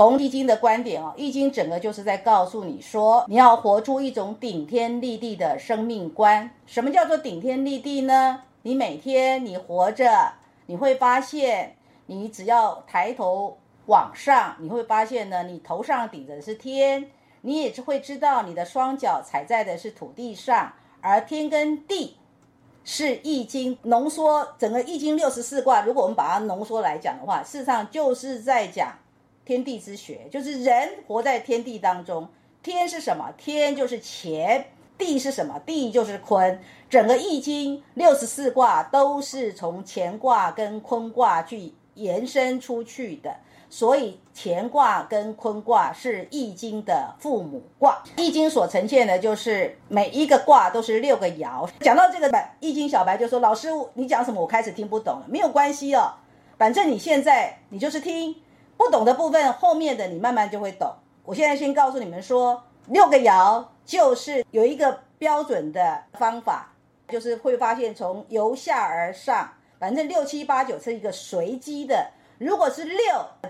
从易经的观点哦，易经整个就是在告诉你说，你要活出一种顶天立地的生命观。什么叫做顶天立地呢？你每天你活着，你会发现，你只要抬头往上，你会发现呢，你头上顶着的是天，你也是会知道你的双脚踩在的是土地上，而天跟地。是易经浓缩整个易经六十四卦，如果我们把它浓缩来讲的话，事实上就是在讲天地之学，就是人活在天地当中。天是什么？天就是乾。地是什么？地就是坤。整个易经六十四卦都是从乾卦跟坤卦去延伸出去的。所以乾卦跟坤卦是易经的父母卦。易经所呈现的就是每一个卦都是六个爻。讲到这个易经小白就说：“老师，你讲什么？我开始听不懂了。”没有关系哦，反正你现在你就是听不懂的部分，后面的你慢慢就会懂。我现在先告诉你们说，六个爻就是有一个标准的方法，就是会发现从由下而上，反正六七八九是一个随机的。如果是六，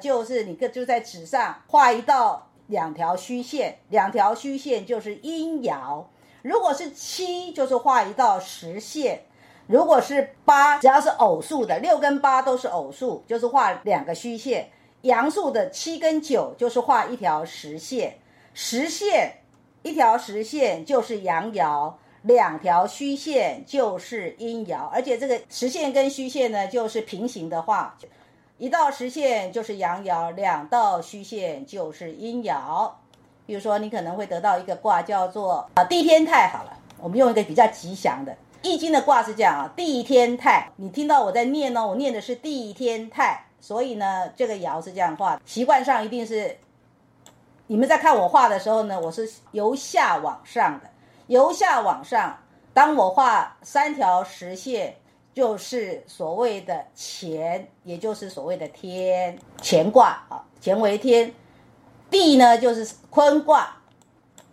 就是你个就在纸上画一道两条虚线，两条虚线就是阴爻；如果是七，就是画一道实线；如果是八，只要是偶数的，六跟八都是偶数，就是画两个虚线；阳数的七跟九就是画一条实线，实线一条实线就是阳爻，两条虚线就是阴爻，而且这个实线跟虚线呢，就是平行的画。一道实线就是阳爻，两道虚线就是阴爻。比如说，你可能会得到一个卦叫做啊地天泰。好了，我们用一个比较吉祥的《易经》的卦是这样啊，地天泰。你听到我在念呢，我念的是地天泰，所以呢，这个爻是这样画。习惯上一定是你们在看我画的时候呢，我是由下往上的，由下往上。当我画三条实线。就是所谓的乾，也就是所谓的天乾卦啊，乾为天，地呢就是坤卦，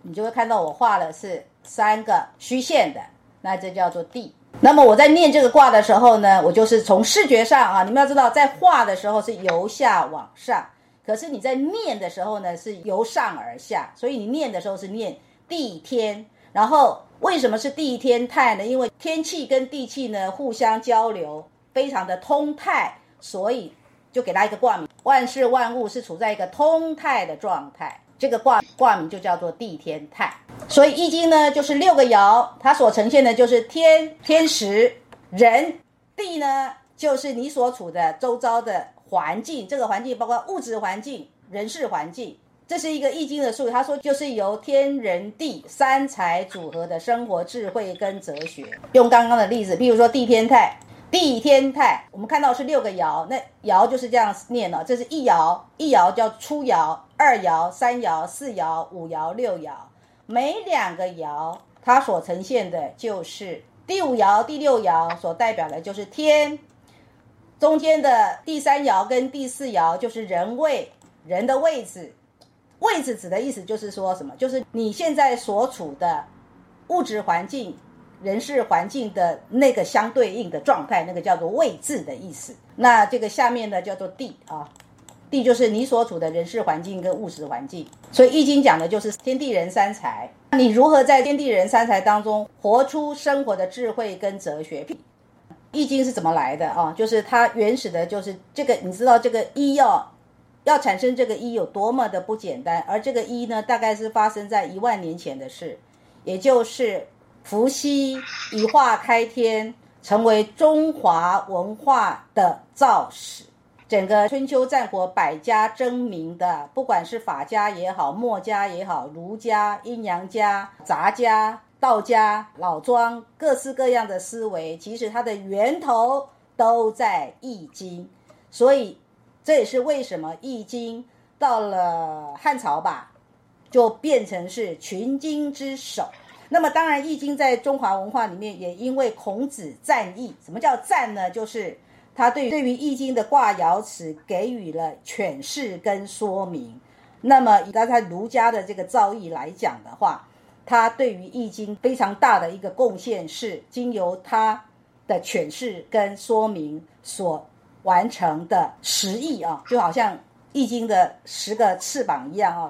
你就会看到我画的是三个虚线的，那这叫做地。那么我在念这个卦的时候呢，我就是从视觉上啊，你们要知道，在画的时候是由下往上，可是你在念的时候呢是由上而下，所以你念的时候是念地天，然后。为什么是地天泰呢？因为天气跟地气呢互相交流，非常的通泰，所以就给它一个卦名。万事万物是处在一个通泰的状态，这个卦卦名就叫做地天泰。所以易经呢就是六个爻，它所呈现的就是天天时人地呢，就是你所处的周遭的环境，这个环境包括物质环境、人事环境。这是一个易经的术语，他说就是由天人地三才组合的生活智慧跟哲学。用刚刚的例子，比如说地天泰，地天泰，我们看到是六个爻，那爻就是这样念的，这是一爻，一爻叫初爻，二爻、三爻、四爻、五爻、六爻，每两个爻它所呈现的就是第五爻、第六爻所代表的就是天，中间的第三爻跟第四爻就是人位，人的位置。位置指的意思就是说什么？就是你现在所处的物质环境、人事环境的那个相对应的状态，那个叫做位置的意思。那这个下面呢叫做地啊，地就是你所处的人事环境跟物质环境。所以《易经》讲的就是天地人三才，你如何在天地人三才当中活出生活的智慧跟哲学？《易经》是怎么来的啊？就是它原始的，就是这个，你知道这个一要。要产生这个一有多么的不简单，而这个一呢，大概是发生在一万年前的事，也就是伏羲以画开天，成为中华文化的造始。整个春秋战国百家争鸣的，不管是法家也好，墨家也好，儒家、阴阳家、杂家、道家、老庄，各式各样的思维，其实它的源头都在易经，所以。这也是为什么《易经》到了汉朝吧，就变成是群经之首。那么，当然，《易经》在中华文化里面也因为孔子赞易。什么叫赞呢？就是他对对于《易经》的卦爻辞给予了诠释跟说明。那么，以他在儒家的这个造诣来讲的话，他对于《易经》非常大的一个贡献是经由他的诠释跟说明所。完成的十亿啊，就好像《易经》的十个翅膀一样啊，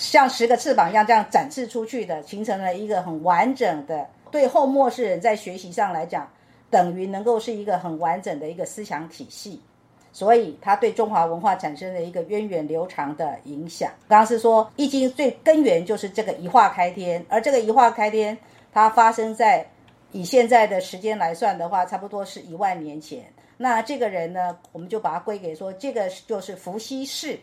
像十个翅膀一样这样展示出去的，形成了一个很完整的。对后末世人在学习上来讲，等于能够是一个很完整的一个思想体系。所以，它对中华文化产生了一个源远流长的影响。刚刚是说，《易经》最根源就是这个一化开天，而这个一化开天，它发生在以现在的时间来算的话，差不多是一万年前。那这个人呢，我们就把它归给说，这个就是伏羲氏。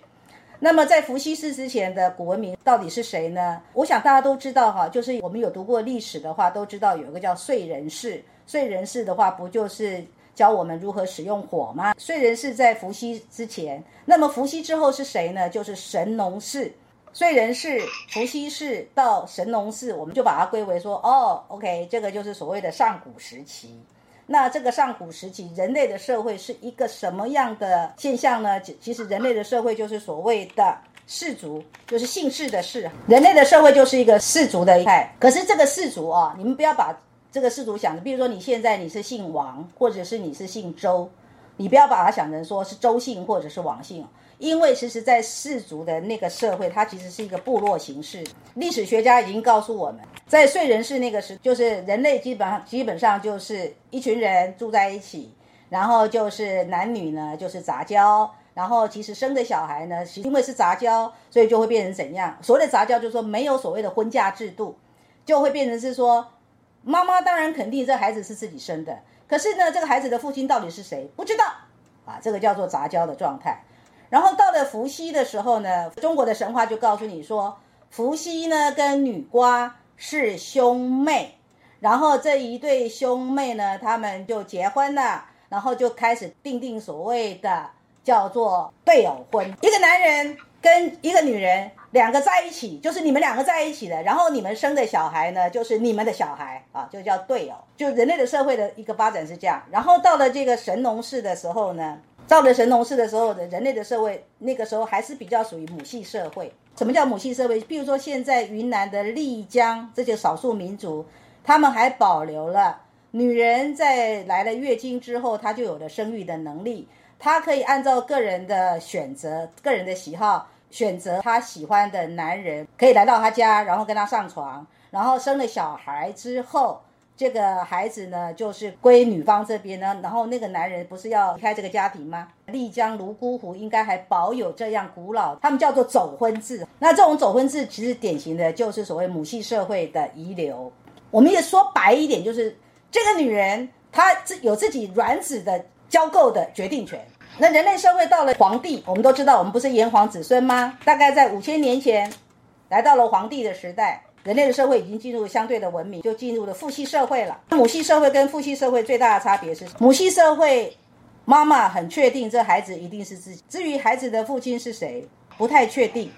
那么，在伏羲氏之前的古文明到底是谁呢？我想大家都知道哈，就是我们有读过历史的话，都知道有一个叫燧人氏。燧人氏的话，不就是？教我们如何使用火吗？燧人氏在伏羲之前，那么伏羲之后是谁呢？就是神农氏。燧人氏、伏羲氏到神农氏，我们就把它归为说，哦，OK，这个就是所谓的上古时期。那这个上古时期，人类的社会是一个什么样的现象呢？其其实人类的社会就是所谓的氏族，就是姓氏的氏。人类的社会就是一个氏族的一派。可是这个氏族啊，你们不要把。这个氏族想的，比如说你现在你是姓王，或者是你是姓周，你不要把它想成说是周姓或者是王姓，因为其实，在氏族的那个社会，它其实是一个部落形式。历史学家已经告诉我们，在燧人氏那个时，就是人类基本上基本上就是一群人住在一起，然后就是男女呢就是杂交，然后其实生的小孩呢，因为是杂交，所以就会变成怎样？所谓的杂交就是说没有所谓的婚嫁制度，就会变成是说。妈妈当然肯定这孩子是自己生的，可是呢，这个孩子的父亲到底是谁？不知道啊，这个叫做杂交的状态。然后到了伏羲的时候呢，中国的神话就告诉你说，伏羲呢跟女娲是兄妹，然后这一对兄妹呢，他们就结婚了，然后就开始定定所谓的叫做对偶婚，一个男人跟一个女人。两个在一起就是你们两个在一起的，然后你们生的小孩呢，就是你们的小孩啊，就叫对偶。就人类的社会的一个发展是这样。然后到了这个神农氏的时候呢，到了神农氏的时候的人类的社会，那个时候还是比较属于母系社会。什么叫母系社会？比如说现在云南的丽江这些少数民族，他们还保留了女人在来了月经之后，她就有了生育的能力，她可以按照个人的选择、个人的喜好。选择她喜欢的男人，可以来到她家，然后跟他上床，然后生了小孩之后，这个孩子呢就是归女方这边呢，然后那个男人不是要离开这个家庭吗？丽江泸沽湖应该还保有这样古老，他们叫做走婚制。那这种走婚制其实典型的就是所谓母系社会的遗留。我们也说白一点，就是这个女人她自有自己卵子的交媾的决定权。那人类社会到了皇帝，我们都知道，我们不是炎黄子孙吗？大概在五千年前，来到了皇帝的时代，人类的社会已经进入相对的文明，就进入了父系社会了。母系社会跟父系社会最大的差别是，母系社会妈妈很确定这孩子一定是自己，至于孩子的父亲是谁，不太确定，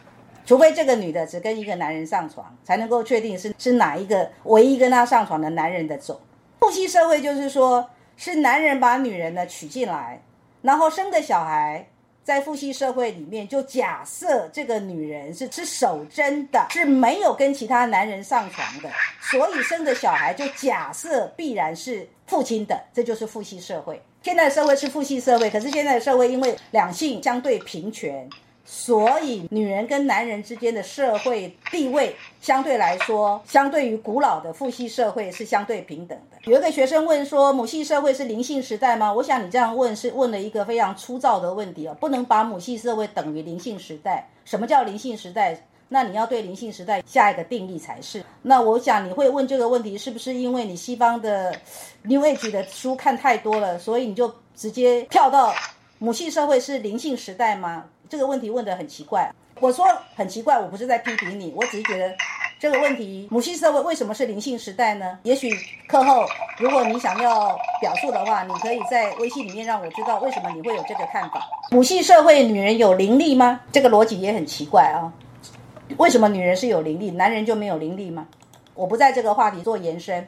除非这个女的只跟一个男人上床，才能够确定是是哪一个唯一跟她上床的男人的种。父系社会就是说，是男人把女人呢娶进来。然后生个小孩，在父系社会里面，就假设这个女人是是守贞的，是没有跟其他男人上床的，所以生的小孩就假设必然是父亲的，这就是父系社会。现在的社会是父系社会，可是现在的社会因为两性相对平权。所以，女人跟男人之间的社会地位相对来说，相对于古老的父系社会是相对平等的。有一个学生问说：“母系社会是灵性时代吗？”我想你这样问是问了一个非常粗糙的问题哦，不能把母系社会等于灵性时代。什么叫灵性时代？那你要对灵性时代下一个定义才是。那我想你会问这个问题，是不是因为你西方的 New Age 的书看太多了，所以你就直接跳到母系社会是灵性时代吗？这个问题问得很奇怪，我说很奇怪，我不是在批评你，我只是觉得这个问题母系社会为什么是灵性时代呢？也许课后如果你想要表述的话，你可以在微信里面让我知道为什么你会有这个看法。母系社会女人有灵力吗？这个逻辑也很奇怪啊，为什么女人是有灵力，男人就没有灵力吗？我不在这个话题做延伸。